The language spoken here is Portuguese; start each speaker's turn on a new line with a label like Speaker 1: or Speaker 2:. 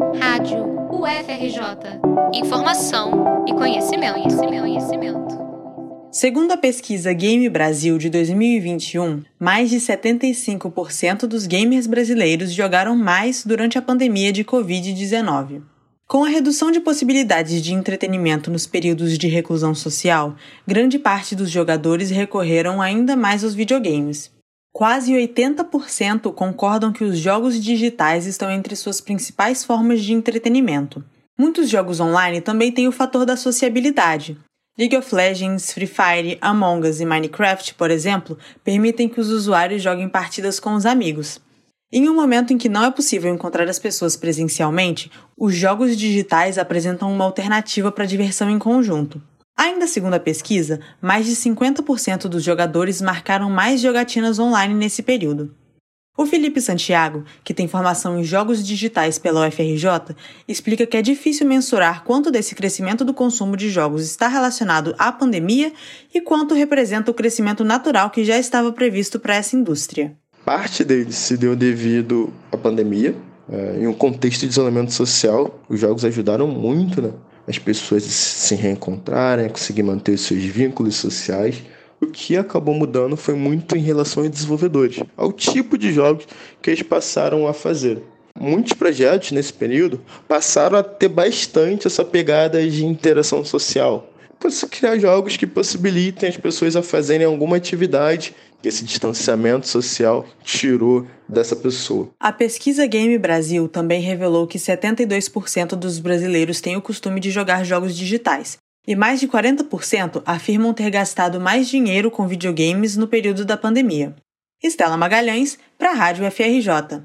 Speaker 1: Rádio UFRJ. Informação e conhecimento, conhecimento, conhecimento.
Speaker 2: Segundo a pesquisa Game Brasil de 2021, mais de 75% dos gamers brasileiros jogaram mais durante a pandemia de Covid-19. Com a redução de possibilidades de entretenimento nos períodos de reclusão social, grande parte dos jogadores recorreram ainda mais aos videogames. Quase 80% concordam que os jogos digitais estão entre suas principais formas de entretenimento. Muitos jogos online também têm o fator da sociabilidade. League of Legends, Free Fire, Among Us e Minecraft, por exemplo, permitem que os usuários joguem partidas com os amigos. Em um momento em que não é possível encontrar as pessoas presencialmente, os jogos digitais apresentam uma alternativa para a diversão em conjunto. Ainda segundo a pesquisa, mais de 50% dos jogadores marcaram mais jogatinas online nesse período. O Felipe Santiago, que tem formação em jogos digitais pela UFRJ, explica que é difícil mensurar quanto desse crescimento do consumo de jogos está relacionado à pandemia e quanto representa o crescimento natural que já estava previsto para essa indústria.
Speaker 3: Parte dele se deu devido à pandemia. É, em um contexto de isolamento social, os jogos ajudaram muito né, as pessoas se reencontrarem, conseguir manter os seus vínculos sociais. O que acabou mudando foi muito em relação aos desenvolvedores, ao tipo de jogos que eles passaram a fazer. Muitos projetos nesse período passaram a ter bastante essa pegada de interação social. Criar jogos que possibilitem as pessoas a fazerem alguma atividade esse distanciamento social tirou dessa pessoa.
Speaker 2: A pesquisa Game Brasil também revelou que 72% dos brasileiros têm o costume de jogar jogos digitais, e mais de 40% afirmam ter gastado mais dinheiro com videogames no período da pandemia. Estela Magalhães, para a Rádio FRJ.